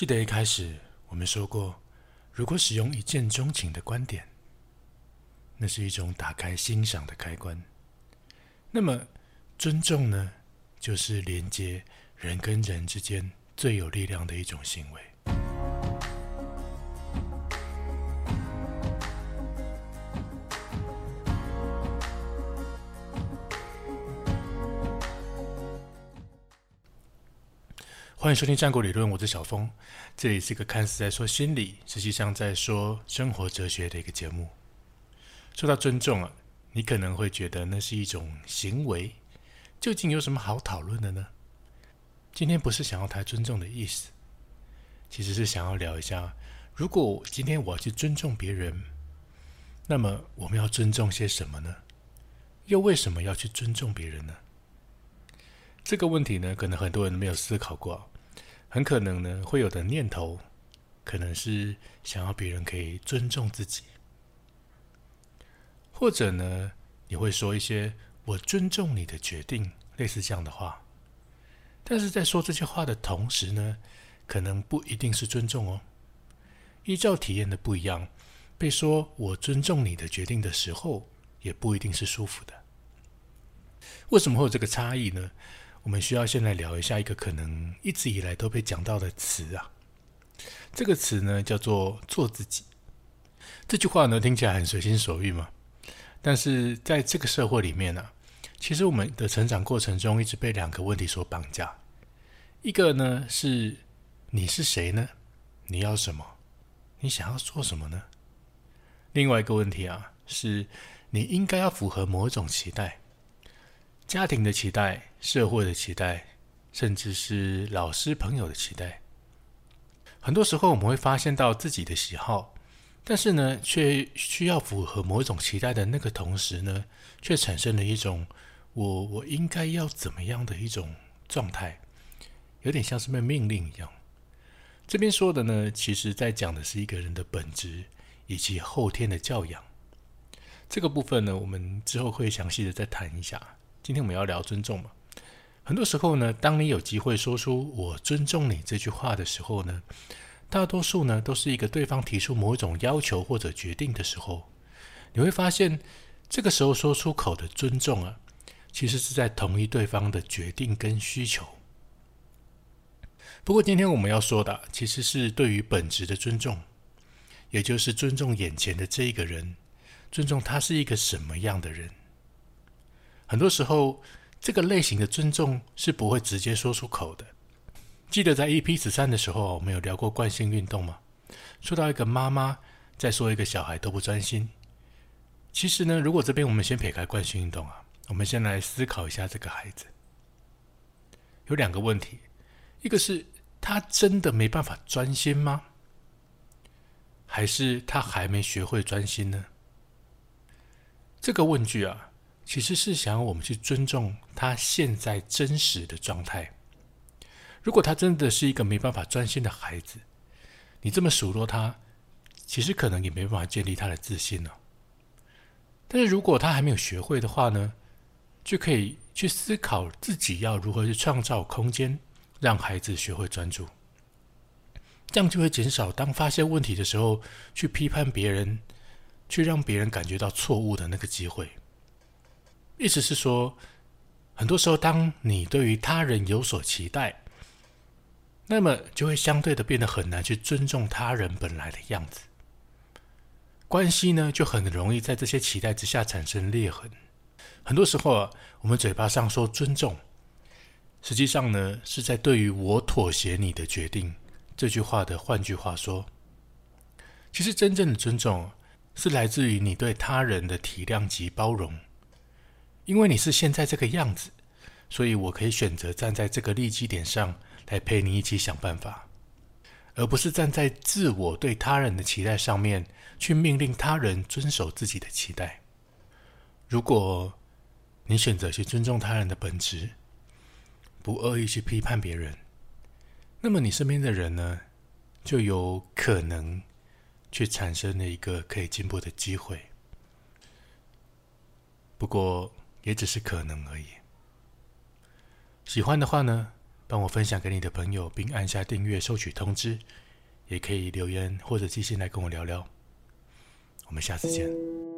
记得一开始我们说过，如果使用一见钟情的观点，那是一种打开欣赏的开关。那么，尊重呢，就是连接人跟人之间最有力量的一种行为。欢迎收听《战国理论》，我是小峰。这里是一个看似在说心理，实际上在说生活哲学的一个节目。说到尊重啊，你可能会觉得那是一种行为，究竟有什么好讨论的呢？今天不是想要谈尊重的意思，其实是想要聊一下，如果今天我要去尊重别人，那么我们要尊重些什么呢？又为什么要去尊重别人呢？这个问题呢，可能很多人没有思考过。很可能呢，会有的念头，可能是想要别人可以尊重自己，或者呢，你会说一些“我尊重你的决定”类似这样的话。但是在说这些话的同时呢，可能不一定是尊重哦。依照体验的不一样，被说“我尊重你的决定”的时候，也不一定是舒服的。为什么会有这个差异呢？我们需要先来聊一下一个可能一直以来都被讲到的词啊，这个词呢叫做“做自己”。这句话呢听起来很随心所欲嘛，但是在这个社会里面呢，其实我们的成长过程中一直被两个问题所绑架。一个呢是你是谁呢？你要什么？你想要做什么呢？另外一个问题啊，是你应该要符合某一种期待。家庭的期待、社会的期待，甚至是老师朋友的期待，很多时候我们会发现到自己的喜好，但是呢，却需要符合某种期待的那个同时呢，却产生了一种我我应该要怎么样的一种状态，有点像是被命令一样。这边说的呢，其实在讲的是一个人的本质以及后天的教养。这个部分呢，我们之后会详细的再谈一下。今天我们要聊尊重嘛？很多时候呢，当你有机会说出“我尊重你”这句话的时候呢，大多数呢都是一个对方提出某一种要求或者决定的时候，你会发现，这个时候说出口的尊重啊，其实是在同意对方的决定跟需求。不过，今天我们要说的其实是对于本质的尊重，也就是尊重眼前的这一个人，尊重他是一个什么样的人。很多时候，这个类型的尊重是不会直接说出口的。记得在 EP 十三的时候，我们有聊过惯性运动吗？说到一个妈妈在说一个小孩都不专心。其实呢，如果这边我们先撇开惯性运动啊，我们先来思考一下这个孩子。有两个问题，一个是他真的没办法专心吗？还是他还没学会专心呢？这个问句啊。其实是想要我们去尊重他现在真实的状态。如果他真的是一个没办法专心的孩子，你这么数落他，其实可能也没办法建立他的自信呢。但是如果他还没有学会的话呢，就可以去思考自己要如何去创造空间，让孩子学会专注。这样就会减少当发现问题的时候去批判别人，去让别人感觉到错误的那个机会。意思是说，很多时候，当你对于他人有所期待，那么就会相对的变得很难去尊重他人本来的样子。关系呢，就很容易在这些期待之下产生裂痕。很多时候啊，我们嘴巴上说尊重，实际上呢，是在对于我妥协你的决定这句话的换句话说，其实真正的尊重是来自于你对他人的体谅及包容。因为你是现在这个样子，所以我可以选择站在这个利基点上来陪你一起想办法，而不是站在自我对他人的期待上面去命令他人遵守自己的期待。如果你选择去尊重他人的本质，不恶意去批判别人，那么你身边的人呢，就有可能去产生了一个可以进步的机会。不过。也只是可能而已。喜欢的话呢，帮我分享给你的朋友，并按下订阅，收取通知。也可以留言或者寄信来跟我聊聊。我们下次见。